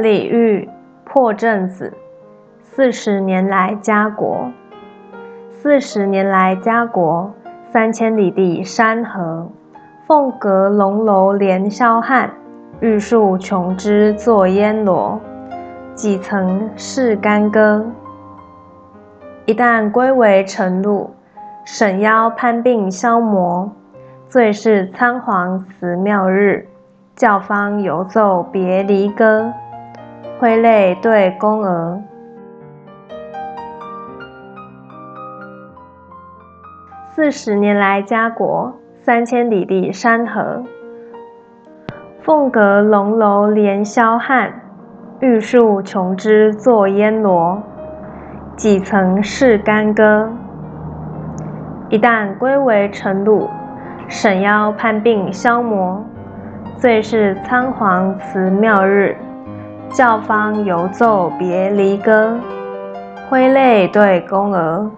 李煜破阵子，四十年来家国。四十年来家国，三千里地山河。凤阁龙楼连霄汉，玉树琼枝作烟罗。几曾是干戈？一旦归为尘路，沈腰攀鬓消磨。最是仓皇辞庙日，教坊犹奏别离歌。挥泪对宫娥。四十年来家国，三千里地山河。凤阁龙楼连霄汉，玉树琼枝作烟罗。几曾是干戈？一旦归为尘土，沈腰叛鬓消磨。最是仓皇辞庙日。教坊犹奏别离歌，挥泪对宫娥。